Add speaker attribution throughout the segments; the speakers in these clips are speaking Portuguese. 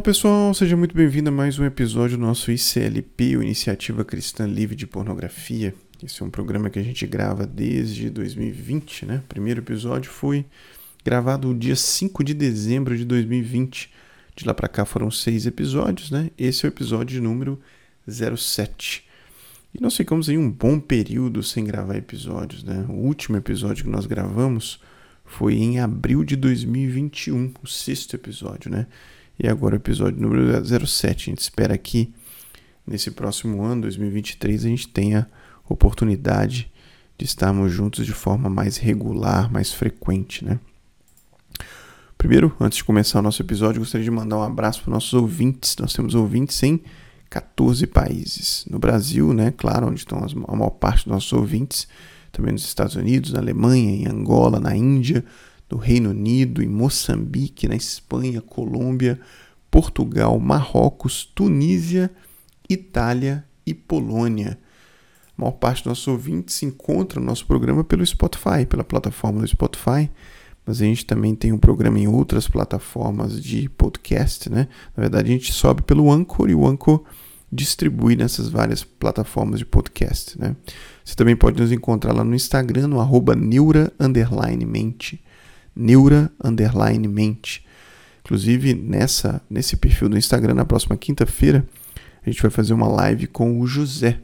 Speaker 1: Olá pessoal, seja muito bem-vindo a mais um episódio do nosso ICLP, o Iniciativa Cristã Livre de Pornografia. Esse é um programa que a gente grava desde 2020, né? O primeiro episódio foi gravado no dia 5 de dezembro de 2020. De lá para cá foram seis episódios, né? Esse é o episódio número 07. E nós ficamos em um bom período sem gravar episódios, né? O último episódio que nós gravamos foi em abril de 2021, o sexto episódio, né? E agora o episódio número 07. A gente espera que nesse próximo ano, 2023, a gente tenha oportunidade de estarmos juntos de forma mais regular, mais frequente, né? Primeiro, antes de começar o nosso episódio, gostaria de mandar um abraço para os nossos ouvintes. Nós temos ouvintes em 14 países. No Brasil, né, claro, onde estão a maior parte dos nossos ouvintes, também nos Estados Unidos, na Alemanha, em Angola, na Índia, no Reino Unido, em Moçambique, na Espanha, Colômbia, Portugal, Marrocos, Tunísia, Itália e Polônia. A maior parte dos nossos ouvintes se encontra no nosso programa pelo Spotify, pela plataforma do Spotify, mas a gente também tem um programa em outras plataformas de podcast, né? Na verdade, a gente sobe pelo Anchor e o Anchor distribui nessas várias plataformas de podcast, né? Você também pode nos encontrar lá no Instagram, no arroba neura, mente neura underline mente. Inclusive, nessa, nesse perfil do Instagram, na próxima quinta-feira, a gente vai fazer uma live com o José.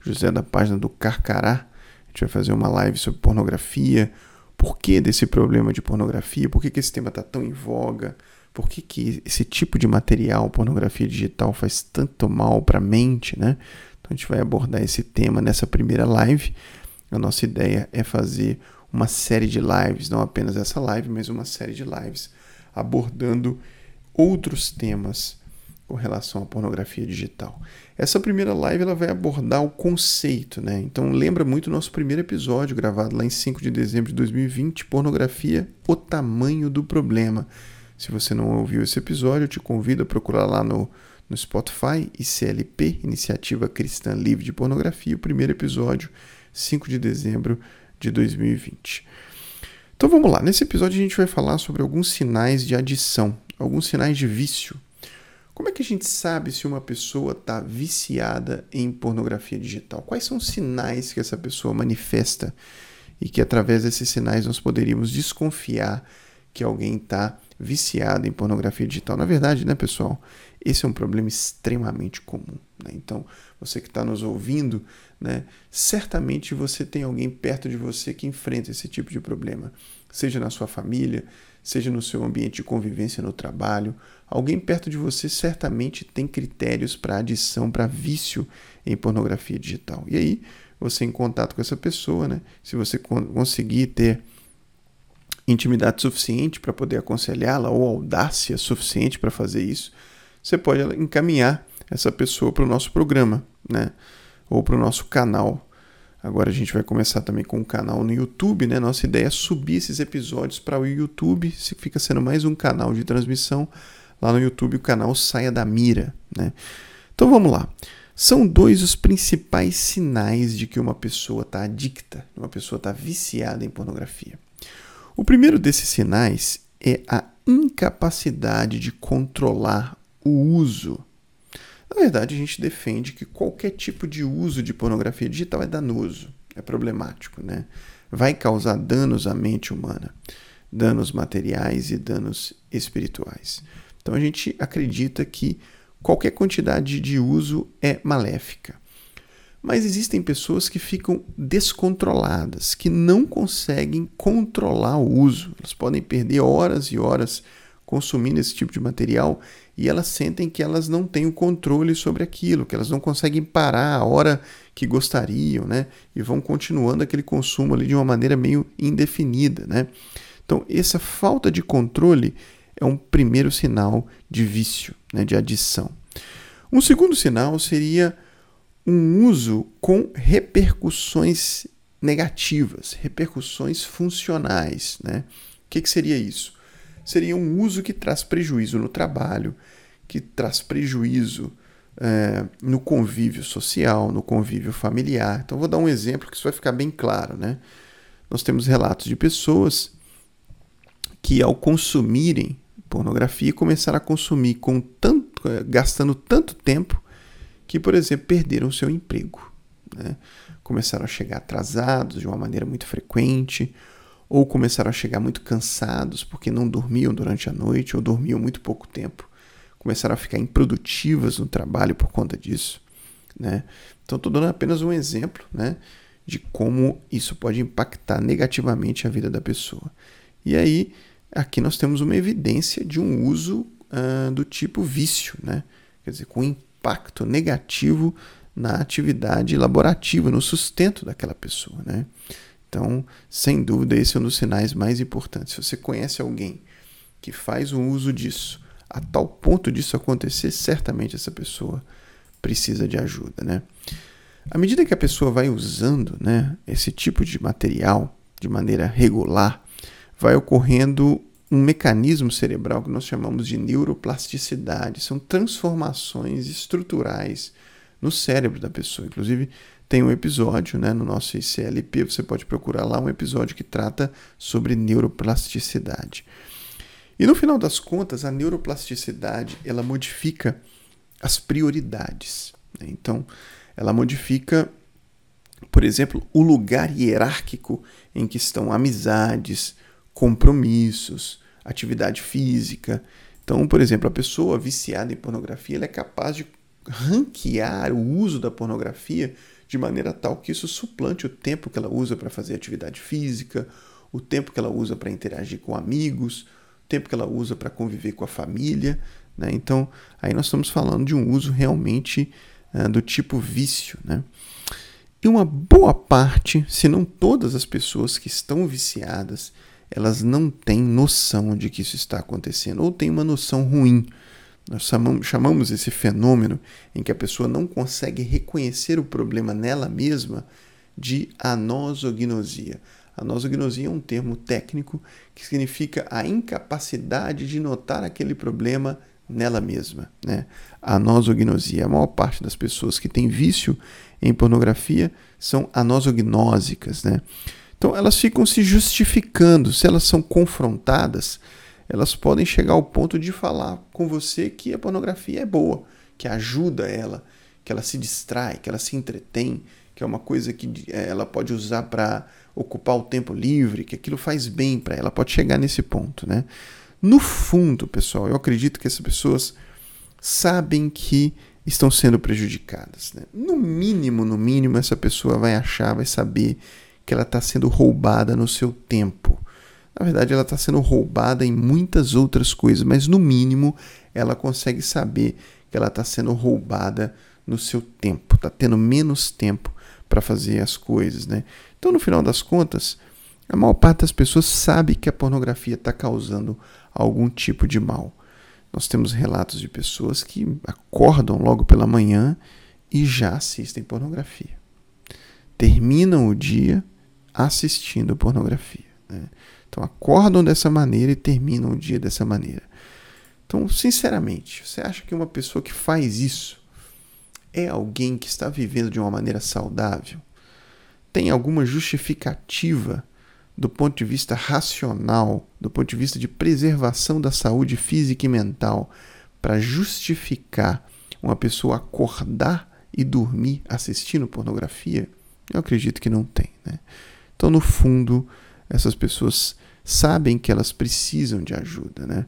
Speaker 1: José da página do Carcará. A gente vai fazer uma live sobre pornografia. Por que desse problema de pornografia? Por que, que esse tema está tão em voga? Por que, que esse tipo de material, pornografia digital, faz tanto mal para a mente, né? Então a gente vai abordar esse tema nessa primeira live. A nossa ideia é fazer uma série de lives, não apenas essa live, mas uma série de lives abordando outros temas com relação à pornografia digital. Essa primeira live ela vai abordar o conceito, né? Então lembra muito o nosso primeiro episódio gravado lá em 5 de dezembro de 2020, pornografia, o tamanho do problema. Se você não ouviu esse episódio, eu te convido a procurar lá no, no Spotify, ICLP, Iniciativa Cristã Livre de Pornografia, o primeiro episódio, 5 de dezembro de 2020. Então vamos lá, nesse episódio a gente vai falar sobre alguns sinais de adição, alguns sinais de vício. Como é que a gente sabe se uma pessoa está viciada em pornografia digital? Quais são os sinais que essa pessoa manifesta e que através desses sinais nós poderíamos desconfiar que alguém está viciado em pornografia digital? Na verdade, né, pessoal, esse é um problema extremamente comum. Né? Então, você que está nos ouvindo, né, certamente você tem alguém perto de você que enfrenta esse tipo de problema, seja na sua família, seja no seu ambiente de convivência no trabalho. Alguém perto de você certamente tem critérios para adição, para vício em pornografia digital. E aí, você em contato com essa pessoa, né, se você conseguir ter intimidade suficiente para poder aconselhá-la ou audácia suficiente para fazer isso, você pode encaminhar essa pessoa para o nosso programa, né? Ou para o nosso canal. Agora a gente vai começar também com um canal no YouTube, né? Nossa ideia é subir esses episódios para o YouTube, se fica sendo mais um canal de transmissão lá no YouTube, o canal saia da mira, né? Então vamos lá. São dois os principais sinais de que uma pessoa está adicta, uma pessoa está viciada em pornografia. O primeiro desses sinais é a incapacidade de controlar o uso. Na verdade, a gente defende que qualquer tipo de uso de pornografia digital é danoso, é problemático, né? Vai causar danos à mente humana, danos materiais e danos espirituais. Então a gente acredita que qualquer quantidade de uso é maléfica. Mas existem pessoas que ficam descontroladas, que não conseguem controlar o uso. Elas podem perder horas e horas consumindo esse tipo de material e elas sentem que elas não têm o controle sobre aquilo, que elas não conseguem parar a hora que gostariam, né? E vão continuando aquele consumo ali de uma maneira meio indefinida, né? Então, essa falta de controle é um primeiro sinal de vício, né, de adição. Um segundo sinal seria um uso com repercussões negativas, repercussões funcionais, né? O que, que seria isso? Seria um uso que traz prejuízo no trabalho, que traz prejuízo é, no convívio social, no convívio familiar. Então, vou dar um exemplo que isso vai ficar bem claro. Né? Nós temos relatos de pessoas que, ao consumirem pornografia começaram a consumir com tanto, eh, gastando tanto tempo que, por exemplo, perderam seu emprego. Né? Começaram a chegar atrasados de uma maneira muito frequente, ou começaram a chegar muito cansados porque não dormiam durante a noite ou dormiam muito pouco tempo. Começaram a ficar improdutivas no trabalho por conta disso. Né? Então, estou dando apenas um exemplo né, de como isso pode impactar negativamente a vida da pessoa. E aí, aqui nós temos uma evidência de um uso uh, do tipo vício, né? quer dizer, com impacto negativo na atividade laborativa, no sustento daquela pessoa. Né? Então, sem dúvida, esse é um dos sinais mais importantes. Se você conhece alguém que faz um uso disso, a tal ponto disso acontecer, certamente essa pessoa precisa de ajuda, né? À medida que a pessoa vai usando, né, esse tipo de material de maneira regular, vai ocorrendo um mecanismo cerebral que nós chamamos de neuroplasticidade. São transformações estruturais no cérebro da pessoa. Inclusive, tem um episódio né, no nosso ICLP, você pode procurar lá um episódio que trata sobre neuroplasticidade. E no final das contas, a neuroplasticidade ela modifica as prioridades. Né? Então, ela modifica, por exemplo, o lugar hierárquico em que estão amizades, compromissos, atividade física. Então, por exemplo, a pessoa viciada em pornografia é capaz de ranquear o uso da pornografia de maneira tal que isso suplante o tempo que ela usa para fazer atividade física, o tempo que ela usa para interagir com amigos, o tempo que ela usa para conviver com a família. Né? Então, aí nós estamos falando de um uso realmente uh, do tipo vício. Né? E uma boa parte, se não todas as pessoas que estão viciadas, elas não têm noção de que isso está acontecendo, ou têm uma noção ruim nós chamamos esse fenômeno em que a pessoa não consegue reconhecer o problema nela mesma de anosognosia. Anosognosia é um termo técnico que significa a incapacidade de notar aquele problema nela mesma. Né? A anosognosia. A maior parte das pessoas que têm vício em pornografia são anosognósicas. Né? Então elas ficam se justificando. Se elas são confrontadas, elas podem chegar ao ponto de falar com você que a pornografia é boa, que ajuda ela, que ela se distrai, que ela se entretém, que é uma coisa que eh, ela pode usar para ocupar o tempo livre, que aquilo faz bem para ela, pode chegar nesse ponto, né? No fundo, pessoal, eu acredito que essas pessoas sabem que estão sendo prejudicadas. Né? No mínimo, no mínimo, essa pessoa vai achar, vai saber que ela está sendo roubada no seu tempo. Na verdade, ela está sendo roubada em muitas outras coisas, mas no mínimo ela consegue saber que ela está sendo roubada no seu tempo, está tendo menos tempo para fazer as coisas, né? Então, no final das contas, a maior parte das pessoas sabe que a pornografia está causando algum tipo de mal. Nós temos relatos de pessoas que acordam logo pela manhã e já assistem pornografia. Terminam o dia assistindo pornografia. Né? Então acordam dessa maneira e terminam o dia dessa maneira. Então, sinceramente, você acha que uma pessoa que faz isso é alguém que está vivendo de uma maneira saudável? Tem alguma justificativa do ponto de vista racional, do ponto de vista de preservação da saúde física e mental, para justificar uma pessoa acordar e dormir assistindo pornografia? Eu acredito que não tem. Né? Então, no fundo, essas pessoas sabem que elas precisam de ajuda, né?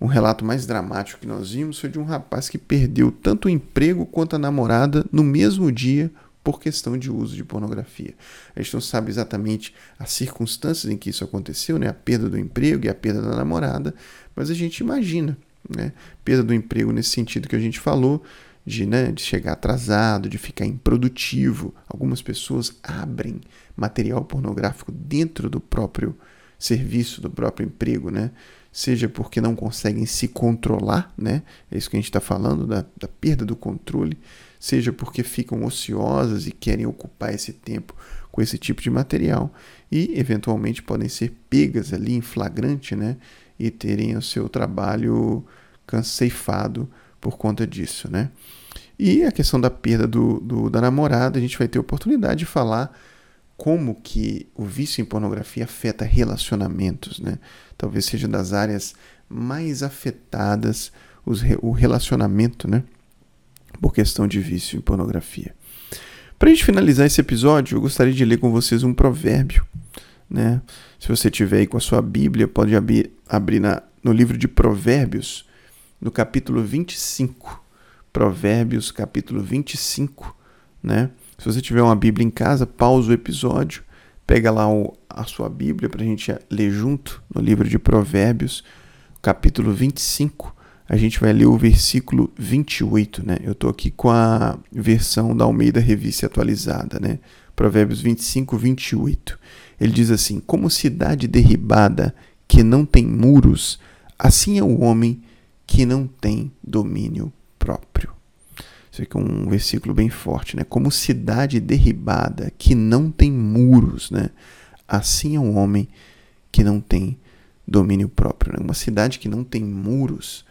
Speaker 1: Um relato mais dramático que nós vimos foi de um rapaz que perdeu tanto o emprego quanto a namorada no mesmo dia por questão de uso de pornografia. A gente não sabe exatamente as circunstâncias em que isso aconteceu, né? A perda do emprego e a perda da namorada, mas a gente imagina, né? Perda do emprego nesse sentido que a gente falou, de, né, de chegar atrasado, de ficar improdutivo. Algumas pessoas abrem material pornográfico dentro do próprio serviço, do próprio emprego, né? Seja porque não conseguem se controlar, né? É isso que a gente está falando, da, da perda do controle, seja porque ficam ociosas e querem ocupar esse tempo com esse tipo de material e eventualmente podem ser pegas ali em flagrante, né? E terem o seu trabalho canceifado por conta disso, né? E a questão da perda do, do, da namorada, a gente vai ter oportunidade de falar como que o vício em pornografia afeta relacionamentos, né? Talvez seja das áreas mais afetadas os, o relacionamento, né? Por questão de vício em pornografia. Para a gente finalizar esse episódio, eu gostaria de ler com vocês um provérbio. Né? Se você tiver aí com a sua Bíblia, pode abrir, abrir na, no livro de Provérbios, no capítulo 25. Provérbios, capítulo 25. Né? Se você tiver uma Bíblia em casa, pausa o episódio, pega lá o, a sua Bíblia para a gente ler junto no livro de Provérbios, capítulo 25 a gente vai ler o versículo 28, né? Eu estou aqui com a versão da Almeida Revista Atualizada, né? Provérbios 25, 28. Ele diz assim: Como cidade derribada que não tem muros, assim é o homem que não tem domínio próprio. Isso aqui é um versículo bem forte, né? Como cidade derribada que não tem muros, né? Assim é o homem que não tem domínio próprio. Né? Uma cidade que não tem muros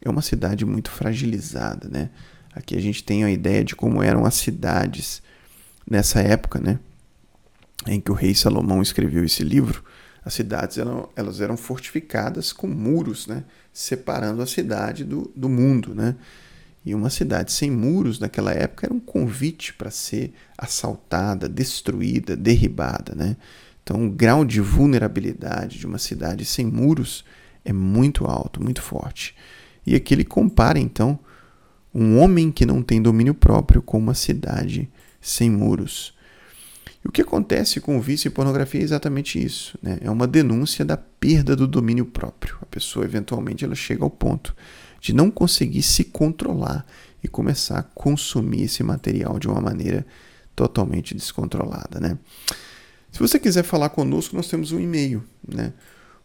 Speaker 1: é uma cidade muito fragilizada, né? Aqui a gente tem a ideia de como eram as cidades nessa época, né? Em que o rei Salomão escreveu esse livro. As cidades eram, elas eram fortificadas com muros, né? Separando a cidade do, do mundo, né? E uma cidade sem muros naquela época era um convite para ser assaltada, destruída, derribada, né? Então, o grau de vulnerabilidade de uma cidade sem muros é muito alto, muito forte. E aqui ele compara, então, um homem que não tem domínio próprio com uma cidade sem muros. E o que acontece com o vício e pornografia é exatamente isso. Né? É uma denúncia da perda do domínio próprio. A pessoa, eventualmente, ela chega ao ponto de não conseguir se controlar e começar a consumir esse material de uma maneira totalmente descontrolada. Né? Se você quiser falar conosco, nós temos um e-mail. Né?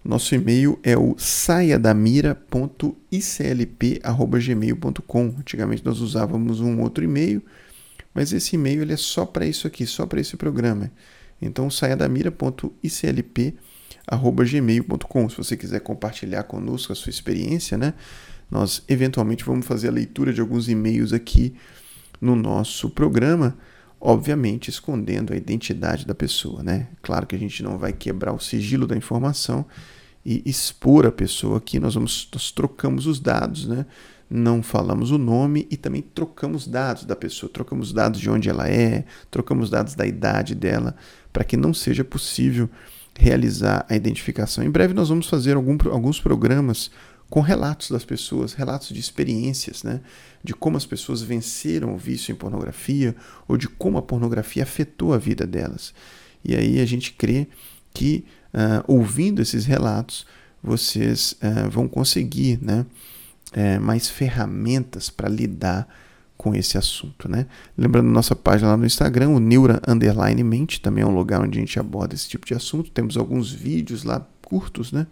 Speaker 1: Nosso e-mail é o saiadamira.iclp.gmail.com. Antigamente nós usávamos um outro e-mail, mas esse e-mail ele é só para isso aqui, só para esse programa. Então, saiadamira.iclp.gmail.com. Se você quiser compartilhar conosco a sua experiência, né? Nós eventualmente vamos fazer a leitura de alguns e-mails aqui no nosso programa, obviamente escondendo a identidade da pessoa, né? Claro que a gente não vai quebrar o sigilo da informação e expor a pessoa aqui. Nós vamos nós trocamos os dados, né? Não falamos o nome e também trocamos dados da pessoa, trocamos dados de onde ela é, trocamos dados da idade dela, para que não seja possível realizar a identificação. Em breve nós vamos fazer algum, alguns programas com relatos das pessoas, relatos de experiências, né? de como as pessoas venceram o vício em pornografia ou de como a pornografia afetou a vida delas. E aí a gente crê que uh, ouvindo esses relatos, vocês uh, vão conseguir né, uh, mais ferramentas para lidar com esse assunto. Né? Lembrando nossa página lá no Instagram, o Neura Underline Mente, também é um lugar onde a gente aborda esse tipo de assunto. Temos alguns vídeos lá curtos, né?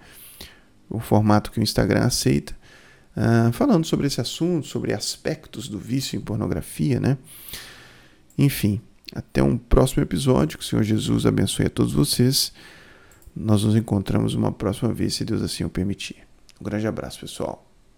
Speaker 1: o formato que o Instagram aceita, uh, falando sobre esse assunto, sobre aspectos do vício em pornografia. Né? Enfim, até um próximo episódio. Que o Senhor Jesus abençoe a todos vocês. Nós nos encontramos uma próxima vez, se Deus assim o permitir. Um grande abraço, pessoal.